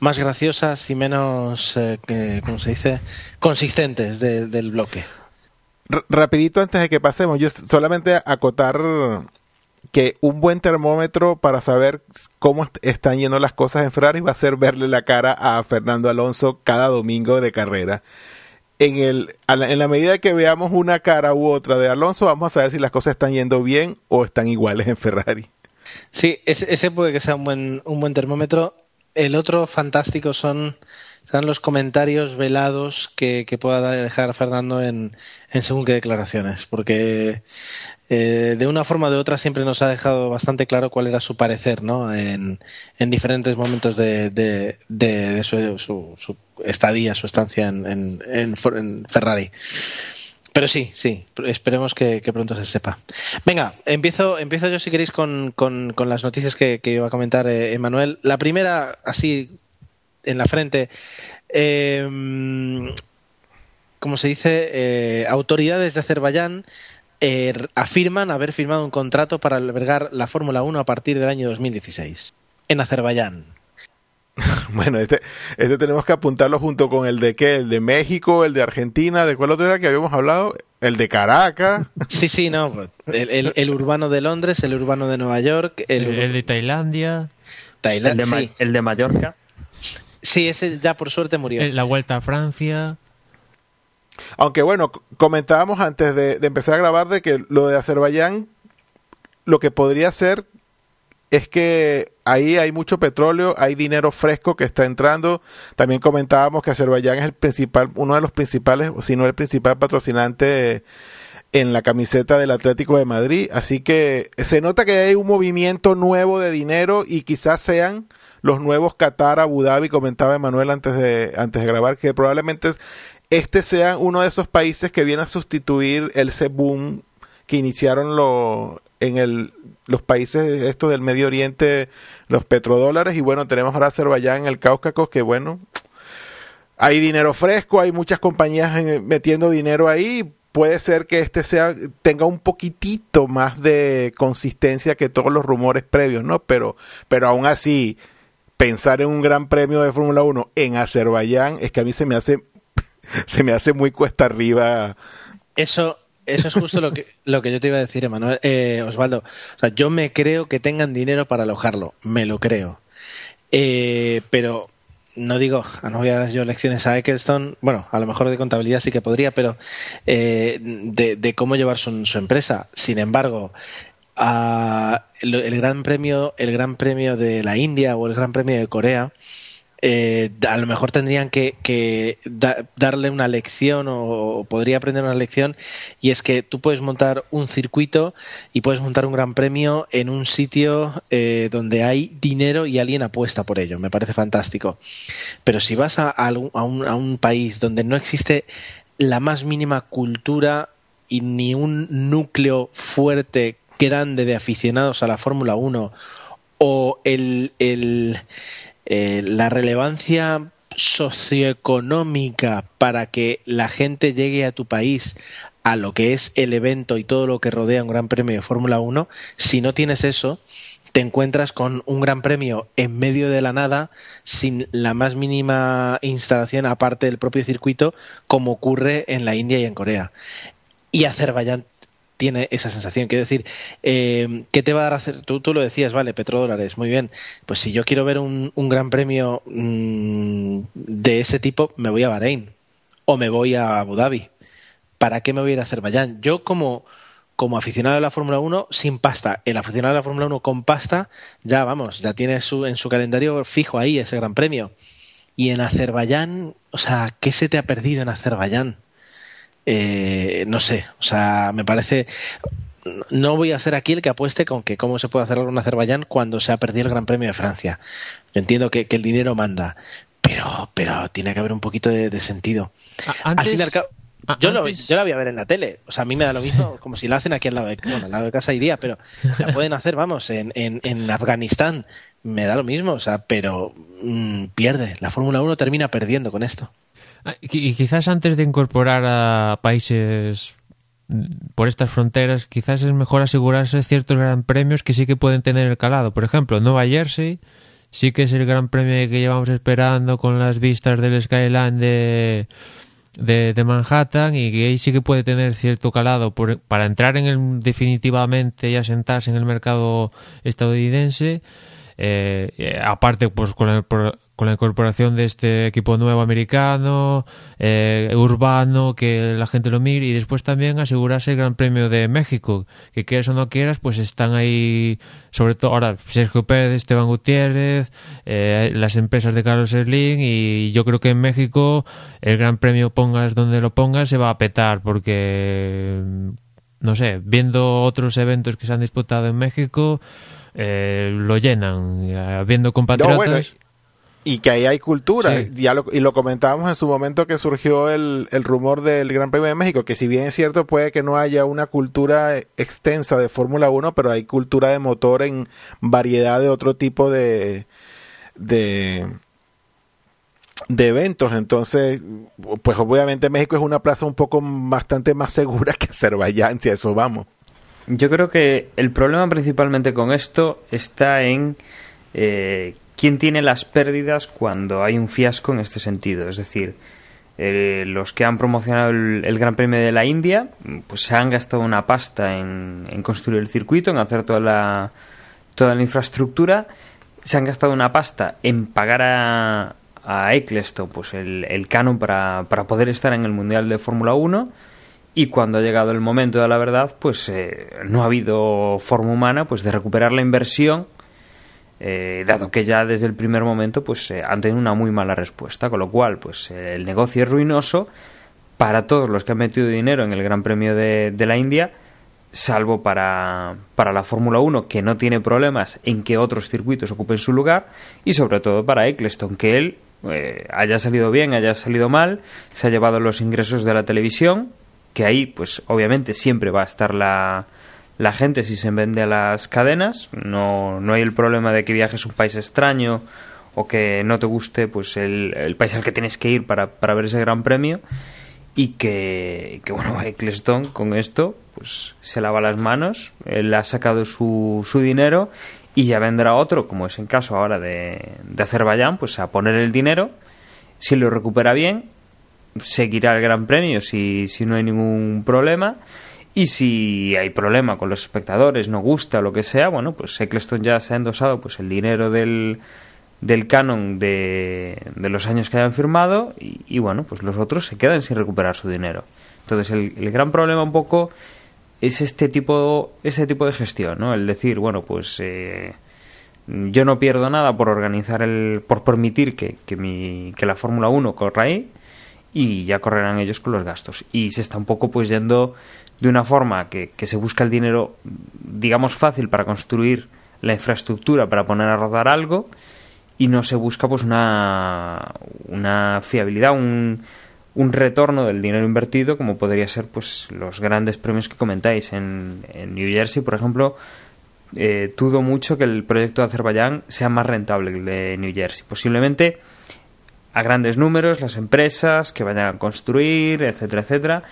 más graciosas y menos, eh, que, ¿cómo se dice?, consistentes de, del bloque. R rapidito antes de que pasemos, yo solamente acotar que un buen termómetro para saber cómo est están yendo las cosas en Ferrari va a ser verle la cara a Fernando Alonso cada domingo de carrera. En, el, en la medida que veamos una cara u otra de Alonso, vamos a saber si las cosas están yendo bien o están iguales en Ferrari. Sí, ese, ese puede que sea un buen, un buen termómetro. El otro fantástico son serán los comentarios velados que, pueda dejar Fernando en, según qué declaraciones, porque eh, de una forma o de otra siempre nos ha dejado bastante claro cuál era su parecer ¿no? en, en diferentes momentos de, su, estadía, su estancia en, en, Ferrari. Pero sí, sí, esperemos que, pronto se sepa. Venga, empiezo, empiezo yo si queréis con, con, las noticias que, que, iba a comentar eh, Emanuel. La primera, así en la frente, eh, como se dice, eh, autoridades de Azerbaiyán eh, afirman haber firmado un contrato para albergar la Fórmula 1 a partir del año 2016 en Azerbaiyán. Bueno, este, este tenemos que apuntarlo junto con el de qué, el de México, el de Argentina, ¿de cuál otro era que habíamos hablado? El de Caracas. Sí, sí, no. El, el, el urbano de Londres, el urbano de Nueva York, el, El, el de Tailandia, Tailandia. El de, Ma- sí. el de Mallorca. Sí, ese ya por suerte murió. eh, la Vuelta a Francia. Aunque bueno, comentábamos antes de, de empezar a grabar de que lo de Azerbaiyán, lo que podría ser es que ahí hay mucho petróleo, hay dinero fresco que está entrando. También comentábamos que Azerbaiyán es el principal, uno de los principales, o si no el principal patrocinante en la camiseta del Atlético de Madrid. Así que se nota que hay un movimiento nuevo de dinero y quizás sean los nuevos Qatar, Abu Dhabi, comentaba Emanuel antes de, antes de grabar, que probablemente este sea uno de esos países que viene a sustituir el boom que iniciaron lo, en el, los países estos del Medio Oriente, los petrodólares, y bueno, tenemos ahora Azerbaiyán el Cáucaso, que bueno, hay dinero fresco, hay muchas compañías en- metiendo dinero ahí, puede ser que este sea, tenga un poquitito más de consistencia que todos los rumores previos, ¿no? Pero, pero aún así, pensar en un gran premio de Fórmula 1 en Azerbaiyán es que a mí se me hace, se me hace muy cuesta arriba. Eso, eso es justo lo que, lo que yo te iba a decir, Emanuel, eh, Osvaldo. O sea, yo me creo que tengan dinero para alojarlo, me lo creo. Eh, pero no digo, no voy a dar yo lecciones a Eccleston, bueno, a lo mejor de contabilidad sí que podría, pero eh, de, de, cómo llevar su, su, empresa. Sin embargo, a, el, gran premio, el gran premio de la India o el gran premio de Corea, eh, a lo mejor tendrían que, que da, darle una lección o, podría aprender una lección y es que tú puedes montar un circuito y puedes montar un gran premio en un sitio eh, donde hay dinero y alguien apuesta por ello. Me parece fantástico. Pero si vas a, a un país donde no existe la más mínima cultura y ni un núcleo fuerte, grande de aficionados a la Fórmula 1 o el, eh, la relevancia socioeconómica para que la gente llegue a tu país a lo que es el evento y todo lo que rodea un gran premio de Fórmula 1, si no tienes eso, te encuentras con un gran premio en medio de la nada, sin la más mínima instalación aparte del propio circuito, como ocurre en la India y en Corea. Y Azerbaiyán tiene esa sensación. Quiero decir, eh, ¿qué te va a dar hacer? Tú, lo decías, vale, petrodólares, muy bien. Pues si yo quiero ver un, gran premio mmm, de ese tipo, me voy a Bahrein o me voy a Abu Dhabi. ¿Para qué me voy a ir a Azerbaiyán? Yo como, como aficionado de la Fórmula 1, sin pasta. El aficionado de la Fórmula 1 con pasta, ya vamos, ya tiene su, en su calendario fijo ahí ese gran premio. Y en Azerbaiyán, o sea, ¿qué se te ha perdido en Azerbaiyán? Eh, no sé, o sea, me parece no voy a ser aquí el que apueste con que cómo se puede hacer algo en Azerbaiyán cuando se ha perdido el Gran Premio de Francia. Yo entiendo que, el dinero manda, pero, pero tiene que haber un poquito de, sentido. al fin yo, lo, yo la voy a ver en la tele. O sea, a mí me da lo mismo, como si la hacen aquí al lado de, bueno, al lado de casa iría, pero la pueden hacer, vamos, en, en, en Afganistán. Me da lo mismo, o sea, pero mm, pierde. La Fórmula 1 termina perdiendo con esto. Ah, y quizás antes de incorporar a países por estas fronteras, quizás es mejor asegurarse ciertos gran premios que sí que pueden tener el calado. Por ejemplo, Nueva Jersey sí que es el gran premio que llevamos esperando con las vistas del Skyline de, de, Manhattan y que ahí sí que puede tener cierto calado para entrar en el definitivamente y asentarse en el mercado estadounidense. Eh, eh, aparte, pues con el, con la incorporación de este equipo nuevo americano, eh, urbano, que la gente lo mire y después también asegurarse el Gran Premio de México, que quieras o no quieras, pues están ahí, sobre todo ahora Sergio Pérez, Esteban Gutiérrez, eh, las empresas de Carlos Slim y yo creo que en México el Gran Premio pongas donde lo pongas se va a petar porque, no sé, viendo otros eventos que se han disputado en México, eh, lo llenan, viendo compatriotas y que ahí hay cultura. Ya lo, y lo comentábamos en su momento que surgió el, el, rumor del Gran Premio de México, que si bien es cierto puede que no haya una cultura extensa de Fórmula 1, pero hay cultura de motor en variedad de otro tipo de, de, de eventos. Entonces, pues obviamente México es una plaza un poco bastante más segura que Azerbaiyán, si a eso vamos. Yo creo que el problema principalmente con esto está en eh, quién tiene las pérdidas cuando hay un fiasco en este sentido. Es decir, eh, los que han promocionado el, Gran Premio de la India, pues se han gastado una pasta en, construir el circuito, en hacer toda la, toda la infraestructura, se han gastado una pasta en pagar a, a Eccleston pues el, el canon para, para, poder estar en el Mundial de Fórmula 1 y cuando ha llegado el momento de la verdad pues eh, no ha habido forma humana pues de recuperar la inversión eh, dado que ya desde el primer momento pues eh, han tenido una muy mala respuesta, con lo cual pues eh, el negocio es ruinoso para todos los que han metido dinero en el Gran Premio de, la India, salvo para, para la Fórmula 1, que no tiene problemas en que otros circuitos ocupen su lugar, y sobre todo para Eccleston, que él haya salido bien, haya salido mal, se ha llevado los ingresos de la televisión, que ahí pues obviamente siempre va a estar la, la gente si se vende a las cadenas, no, no hay el problema de que viajes a un país extraño o que no te guste pues el, país al que tienes que ir para, para ver ese gran premio y que, que bueno, Eccleston con esto pues se lava las manos, él ha sacado su, su dinero y ya vendrá otro, como es en caso ahora de, de Azerbaiyán, pues a poner el dinero, si lo recupera bien, seguirá el gran premio si, si no hay ningún problema y si hay problema con los espectadores, no gusta, lo que sea, bueno, pues Eccleston ya se ha endosado pues el dinero del, del canon de, de los años que hayan firmado y, bueno, pues los otros se quedan sin recuperar su dinero. Entonces el, gran problema un poco es este tipo, este tipo de gestión, ¿no? El decir, bueno, pues eh, yo no pierdo nada por organizar el, por permitir que, que, mi, que la Fórmula 1 corra ahí y ya correrán ellos con los gastos. Y se está un poco pues yendo de una forma que, se busca el dinero, digamos, fácil para construir la infraestructura para poner a rodar algo y no se busca pues una, una fiabilidad, un, un retorno del dinero invertido como podría ser pues los grandes premios que comentáis en, en New Jersey por ejemplo eh, dudo mucho que el proyecto de Azerbaiyán sea más rentable que el de New Jersey posiblemente a grandes números las empresas que vayan a construir etcétera etcétera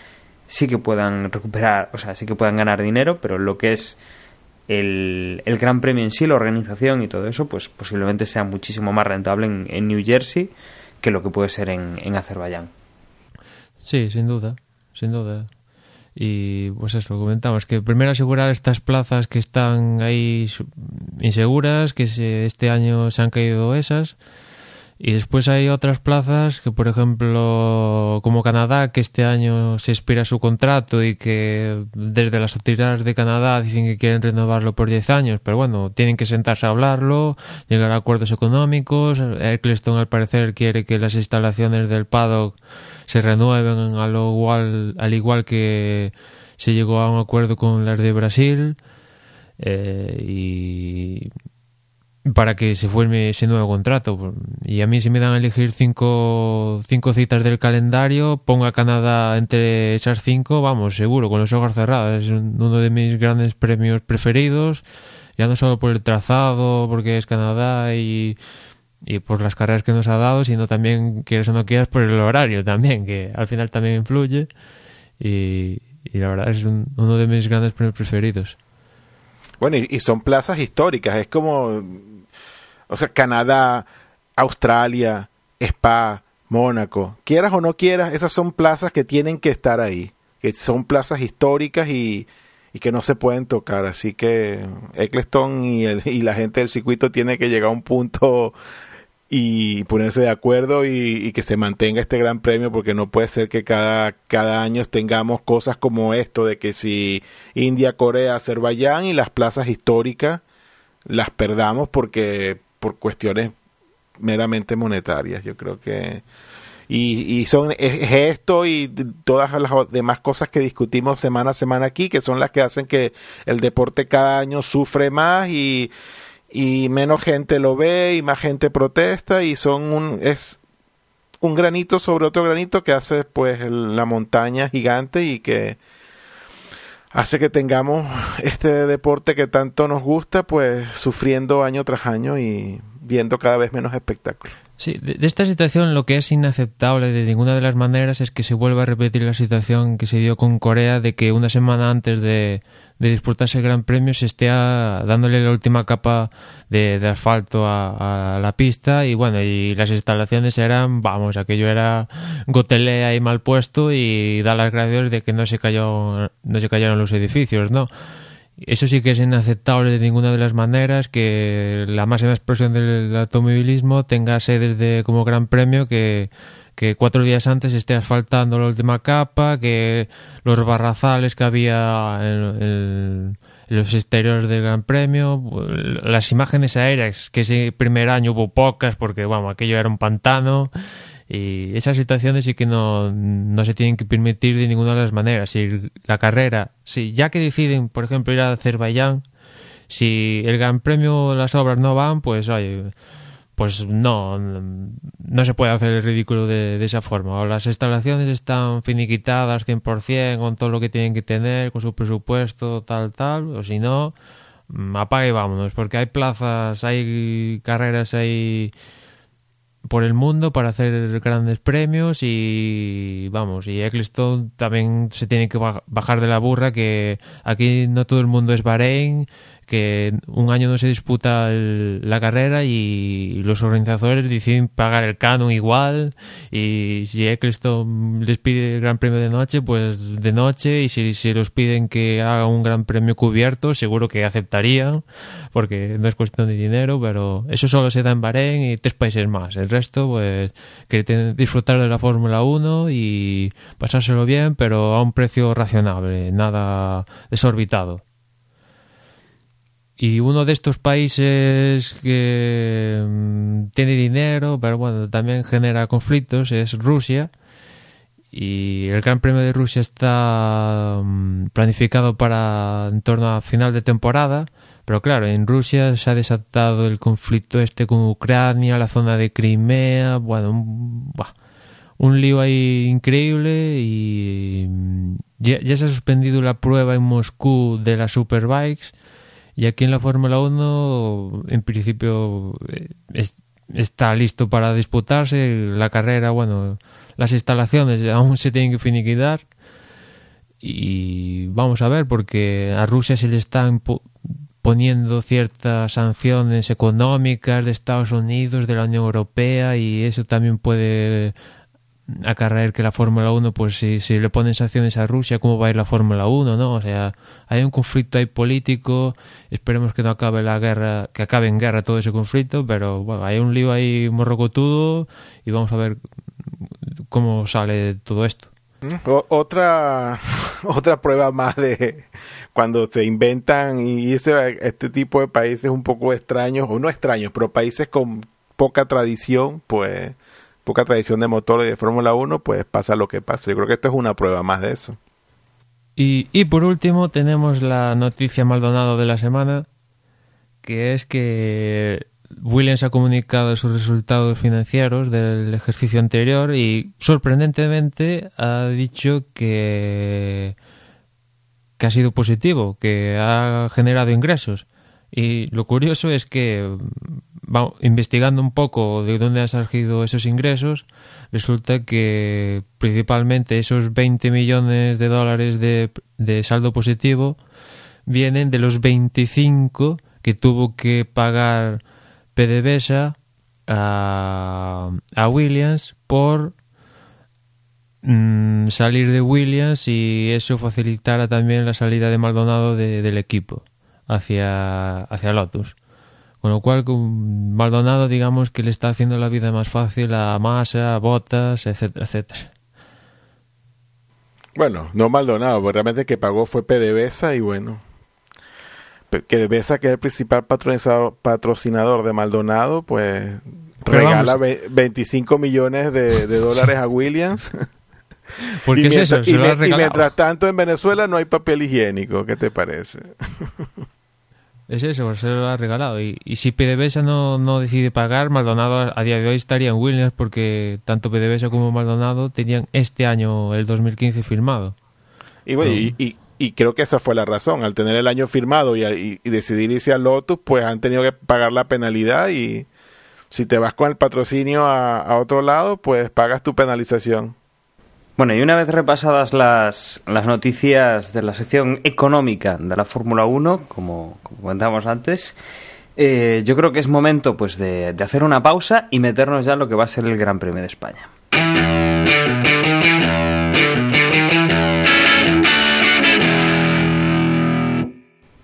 sí que puedan recuperar, o sea, sí que puedan ganar dinero, pero lo que es el, el Gran Premio en sí, la organización y todo eso, pues posiblemente sea muchísimo más rentable en, New Jersey que lo que puede ser en, en Azerbaiyán. Sí, sin duda, sin duda. Y pues eso, comentamos que primero asegurar estas plazas que están ahí inseguras, que este año se han caído esas, Y después hay otras plazas que, por ejemplo, como Canadá, que este año se expira su contrato y que desde las autoridades de Canadá dicen que quieren renovarlo por 10 años, pero bueno, tienen que sentarse a hablarlo, llegar a acuerdos económicos. Eccleston, al parecer, quiere que las instalaciones del paddock se renueven al igual, al igual que se llegó a un acuerdo con las de Brasil. Eh, y para que se forme ese nuevo contrato. Y a mí si me dan a elegir cinco, cinco citas del calendario, pongo a Canadá entre esas cinco, vamos, seguro, con los ojos cerrados. Es uno de mis grandes premios preferidos, ya no solo por el trazado, porque es Canadá y, y por las carreras que nos ha dado, sino también, quieres o no quieras, por el horario también, que al final también influye. Y, y la verdad es uno de mis grandes premios preferidos. Bueno, y, y, son plazas históricas, es como o sea, Canadá, Australia, Spa, Mónaco, quieras o no quieras, esas son plazas que tienen que estar ahí, que son plazas históricas y, y que no se pueden tocar. Así que Eccleston y, el, y la gente del circuito tiene que llegar a un punto y ponerse de acuerdo y, que se mantenga este gran premio porque no puede ser que cada, cada año tengamos cosas como esto de que si India, Corea, Azerbaiyán y las plazas históricas las perdamos porque por cuestiones meramente monetarias. Yo creo que y, y son es, esto y todas las demás cosas que discutimos semana a semana aquí que son las que hacen que el deporte cada año sufre más y, y menos gente lo ve y más gente protesta y son un es un granito sobre otro granito que hace pues el, la montaña gigante y que hace que tengamos este deporte que tanto nos gusta, pues sufriendo año tras año y viendo cada vez menos espectáculos. Sí, de, esta situación lo que es inaceptable de ninguna de las maneras es que se vuelva a repetir la situación que se dio con Corea de que una semana antes de, de disputarse el Gran Premio se esté a, dándole la última capa de, de asfalto a, la pista y bueno, y las instalaciones eran, vamos, aquello era gotelea y mal puesto y da las gracias de que no se cayeron los edificios, ¿no? Eso sí que es inaceptable de ninguna de las maneras que la máxima expresión del automovilismo tenga sedes de como gran premio que, que cuatro días antes esté asfaltando la última capa, que los barrazales que había en, los exteriores del Gran Premio, las imágenes aéreas, que ese primer año hubo pocas porque, vamos, aquello era un pantano. Y esas situaciones sí que no, no se tienen que permitir de ninguna de las maneras. Si la carrera, si ya que deciden, por ejemplo, ir a Azerbaiyán, si el Gran Premio, las obras no van, pues oye, pues no, no se puede hacer el ridículo de, esa forma. O las instalaciones están finiquitadas 100% con todo lo que tienen que tener, con su presupuesto, tal, tal, o si no, apague y vámonos, porque hay plazas, hay carreras, hay por el mundo para hacer grandes premios y vamos, y Eccleston también se tiene que bajar de la burra que aquí no todo el mundo es Bahrein, que un año no se disputa la carrera y los organizadores deciden pagar el canon igual y si Eccleston les pide el gran premio de noche, pues de noche y si, si los piden que haga un gran premio cubierto, seguro que aceptarían porque no es cuestión de dinero, pero eso solo se da en Bahrein y tres países más. El resto, pues, quieren disfrutar de la Fórmula 1 y pasárselo bien, pero a un precio racionable, nada desorbitado. Y uno de estos países que mmm, tiene dinero, pero bueno, también genera conflictos, es Rusia. Y el Gran Premio de Rusia está mmm, planificado para en torno a final de temporada. Pero claro, en Rusia se ha desatado el conflicto este con Ucrania, la zona de Crimea, bueno, un, un lío ahí increíble y mm, ya, ya se ha suspendido la prueba en Moscú de las Superbikes y aquí en la Fórmula 1, en principio, eh, es, está listo para disputarse. La carrera, bueno, las instalaciones aún se tienen que finiquitar. Y vamos a ver, porque a Rusia se le están poniendo ciertas sanciones económicas de Estados Unidos, de la Unión Europea, y eso también puede acarrear que la Fórmula 1, pues si, si le ponen sanciones a Rusia, ¿cómo va a ir la Fórmula 1? ¿no? O sea, hay un conflicto ahí político, esperemos que no acabe la guerra, que acabe en guerra todo ese conflicto, pero bueno, hay un lío ahí morrocotudo y vamos a ver cómo sale todo esto. otra, otra prueba más de cuando se inventan y este tipo de países un poco extraños, o no extraños, pero países con poca tradición, pues poca tradición de motor y de Fórmula 1, pues pasa lo que pasa. Yo creo que esto es una prueba más de eso. Y, y por último tenemos la noticia Maldonado de la semana, que es que Williams ha comunicado sus resultados financieros del ejercicio anterior y sorprendentemente ha dicho que, que ha sido positivo, que ha generado ingresos. Y lo curioso es que investigando un poco de dónde han surgido esos ingresos, resulta que principalmente esos 20 millones de dólares de, saldo positivo vienen de los 25 que tuvo que pagar PDVSA a, a Williams por mm, salir de Williams y eso facilitara también la salida de Maldonado de, del equipo hacia, hacia Lotus. Con lo cual, con Maldonado, digamos que le está haciendo la vida más fácil a Massa, a Botas, etcétera, etcétera. Bueno, no Maldonado, porque realmente que pagó fue PDVSA y bueno, PDVSA que es el principal patrocinador, patrocinador de Maldonado, pues regala 25 millones de, de dólares a Williams. Porque y es mientras, eso, y, se lo me- has y mientras tanto en Venezuela no hay papel higiénico, ¿qué te parece? Es eso, se lo ha regalado. Y, y si PDVSA no, no decide pagar, Maldonado a día de hoy estaría en Williams porque tanto PDVSA como Maldonado tenían este año, el 2015, firmado. Y, bueno, y, y- y creo que esa fue la razón. Al tener el año firmado y, y- y decidir irse a Lotus, pues han tenido que pagar la penalidad y si te vas con el patrocinio a, a otro lado, pues pagas tu penalización. Bueno, y una vez repasadas las, las noticias de la sección económica de la Fórmula 1, como, comentábamos antes, eh, yo creo que es momento pues de, de hacer una pausa y meternos ya en lo que va a ser el Gran Premio de España.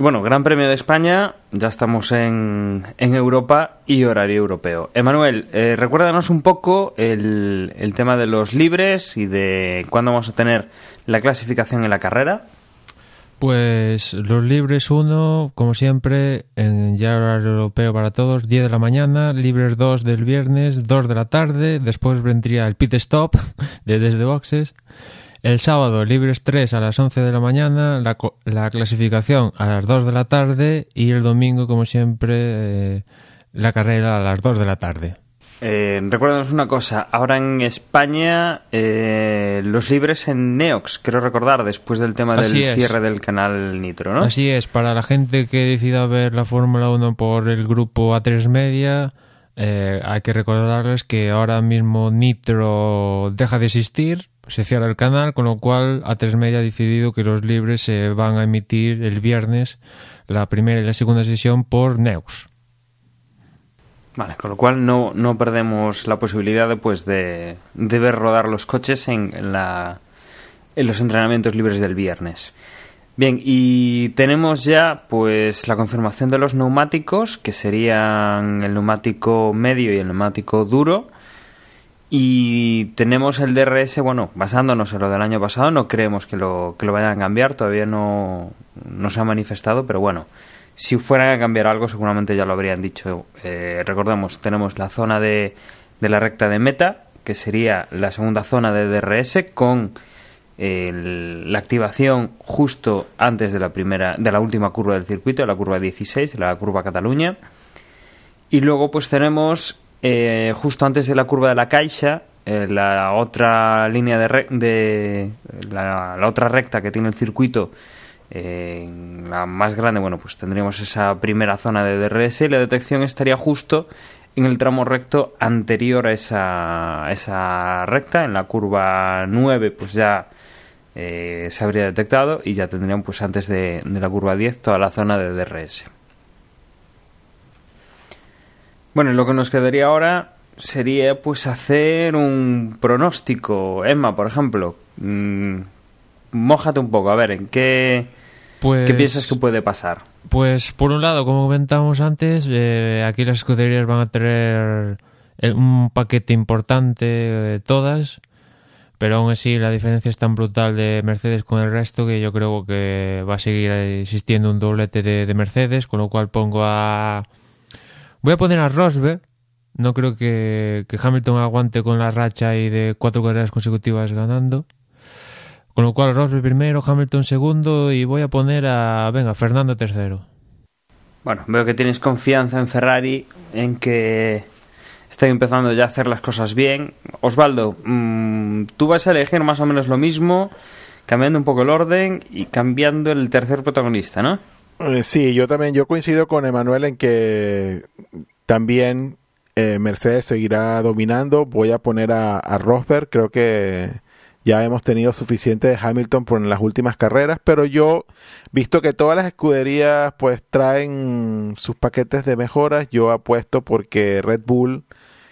Bueno, Gran Premio de España, ya estamos en, en Europa y horario europeo. Emanuel, eh, recuérdanos un poco el, el tema de los libres y de cuándo vamos a tener la clasificación en la carrera. Pues los libres 1, como siempre, en ya horario europeo para todos, 10 de la mañana, libres 2 del viernes, 2 de la tarde, después vendría el pit stop de desde boxes. El sábado, libres 3 a las 11 de la mañana, la, la clasificación a las 2 de la tarde y el domingo, como siempre, eh, la carrera a las 2 de la tarde. Eh, recuérdanos una cosa, ahora en España eh, los libres en Neox, creo recordar, después del tema Así del es. cierre del canal Nitro, ¿no? Así es, para la gente que decida ver la Fórmula 1 por el grupo A3 Media, eh, hay que recordarles que ahora mismo Nitro deja de existir, se cierra el canal, con lo cual A3 Media ha decidido que los libres se van a emitir el viernes, la primera y la segunda sesión por Neox. Vale, con lo cual no, no perdemos la posibilidad de, pues, de, de ver rodar los coches en, en la, en los entrenamientos libres del viernes. Bien, y tenemos ya pues la confirmación de los neumáticos, que serían el neumático medio y el neumático duro. Y tenemos el DRS, bueno, basándonos en lo del año pasado, no creemos que lo, que lo vayan a cambiar, todavía no, no se ha manifestado, pero bueno, si fueran a cambiar algo seguramente ya lo habrían dicho. Eh, recordemos, tenemos la zona de, de la recta de meta, que sería la segunda zona de DRS, con la activación justo antes de la primera de la última curva del circuito, la curva 16, la curva Cataluña. Y luego pues tenemos eh, justo antes de la curva de la Caixa eh, la otra línea de, re- la, otra recta que tiene el circuito eh, la más grande, bueno, pues tendríamos esa primera zona de DRS y la detección estaría justo en el tramo recto anterior a esa, esa recta, en la curva 9, pues ya se habría detectado y ya tendrían pues antes de, de la curva 10 toda la zona de DRS. Bueno, lo que nos quedaría ahora sería pues hacer un pronóstico. Emma, por ejemplo, mm, mójate un poco, a ver, ¿en qué, Pues, qué piensas que puede pasar? Pues por un lado, como comentábamos antes, eh, aquí las escuderías van a tener eh, un paquete importante de todas, pero aún así la diferencia es tan brutal de Mercedes con el resto que yo creo que va a seguir existiendo un doblete de, de Mercedes, con lo cual pongo a... Voy a poner a Rosberg. No creo que, que Hamilton aguante con la racha y de cuatro carreras consecutivas ganando. Con lo cual Rosberg primero, Hamilton segundo y voy a poner a, venga, Fernando tercero. Bueno, veo que tienes confianza en Ferrari, en que estoy empezando ya a hacer las cosas bien. Osvaldo, mm, tú vas a elegir más o menos lo mismo, cambiando un poco el orden y cambiando el tercer protagonista, ¿no? Eh, sí, yo también, yo coincido con Emanuel en que también eh, Mercedes seguirá dominando. Voy a poner a, a Rosberg, creo que ya hemos tenido suficiente de Hamilton por en las últimas carreras, pero yo, visto que todas las escuderías pues traen sus paquetes de mejoras, yo apuesto porque Red Bull,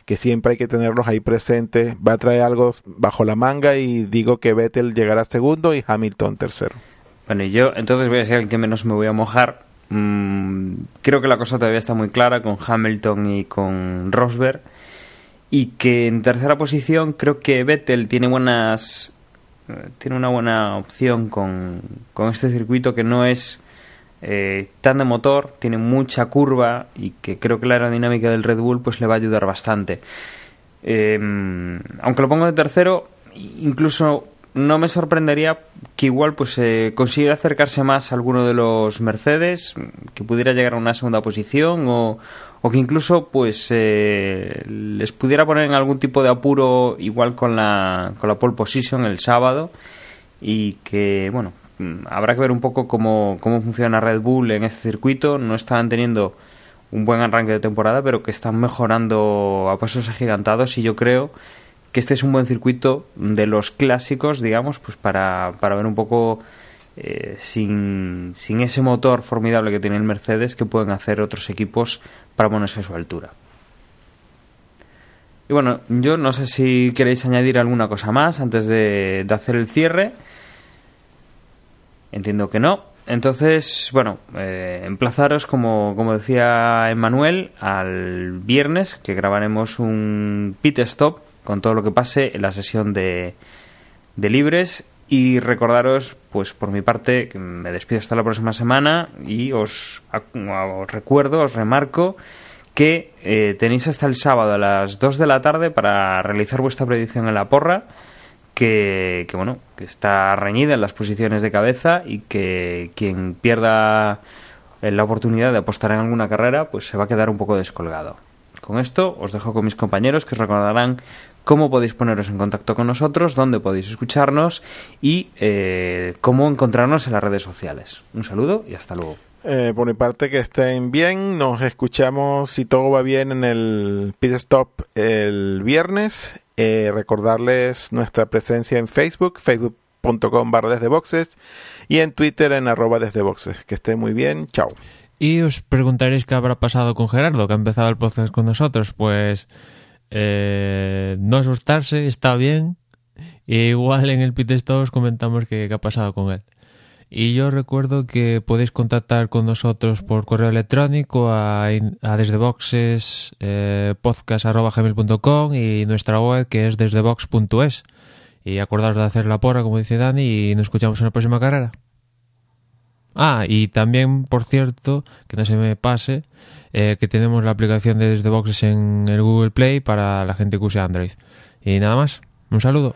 que siempre hay que tenerlos ahí presentes, va a traer algo bajo la manga y digo que Vettel llegará segundo y Hamilton tercero. Bueno, y yo entonces voy a ser el que menos me voy a mojar. Mm, creo que la cosa todavía está muy clara con Hamilton y con Rosberg. Y que en tercera posición creo que Vettel tiene buenas. eh, Tiene una buena opción con, con este circuito que no es eh, tan de motor, tiene mucha curva y que creo que la aerodinámica del Red Bull pues le va a ayudar bastante. Eh, aunque lo pongo de tercero, incluso no me sorprendería que igual pues eh, consiguiera acercarse más a alguno de los Mercedes, que pudiera llegar a una segunda posición o, o que incluso pues eh, les pudiera poner en algún tipo de apuro igual con la, con la pole position el sábado y que bueno mm, habrá que ver un poco cómo, cómo funciona Red Bull en este circuito. No estaban teniendo un buen arranque de temporada pero que están mejorando a pasos agigantados y yo creo que este es un buen circuito de los clásicos digamos pues para, para ver un poco eh, sin, sin ese motor formidable que tiene el Mercedes que pueden hacer otros equipos para ponerse a su altura. Y bueno, yo no sé si queréis añadir alguna cosa más antes de, hacer el cierre. Entiendo que no. Entonces, bueno, eh, emplazaros, como, como decía Emmanuel, al viernes que grabaremos un pit stop con todo lo que pase en la sesión de, de libres y recordaros, pues por mi parte, que me despido hasta la próxima semana y os, os recuerdo, os remarco que eh, tenéis hasta el sábado a las 2 de la tarde para realizar vuestra predicción en la porra, que, que bueno, que está reñida en las posiciones de cabeza y que quien pierda eh, la oportunidad de apostar en alguna carrera, pues se va a quedar un poco descolgado. Con esto os dejo con mis compañeros que os recordarán cómo podéis poneros en contacto con nosotros, dónde podéis escucharnos y eh, cómo encontrarnos en las redes sociales. Un saludo y hasta luego. Eh, por mi parte, que estén bien. Nos escuchamos, si todo va bien, en el Pit Stop el viernes. Eh, recordarles nuestra presencia en Facebook, facebook.com barra desde boxes, y en Twitter en arroba desde boxes. Que estén muy bien. Chao. Y os preguntaréis qué habrá pasado con Gerardo, que ha empezado el podcast con nosotros. Pues eh, no asustarse, está bien. E igual en el pit stop os comentamos qué ha pasado con él. Y yo recuerdo que podéis contactar con nosotros por correo electrónico a, a eh, y nuestra web que es desdebox.es. Y acordaros de hacer la porra, como dice Dani, y nos escuchamos en la próxima carrera. Ah, y también, por cierto, que no se me pase, eh, que tenemos la aplicación de Desde Boxes en el Google Play para la gente que use Android. Y nada más, un saludo.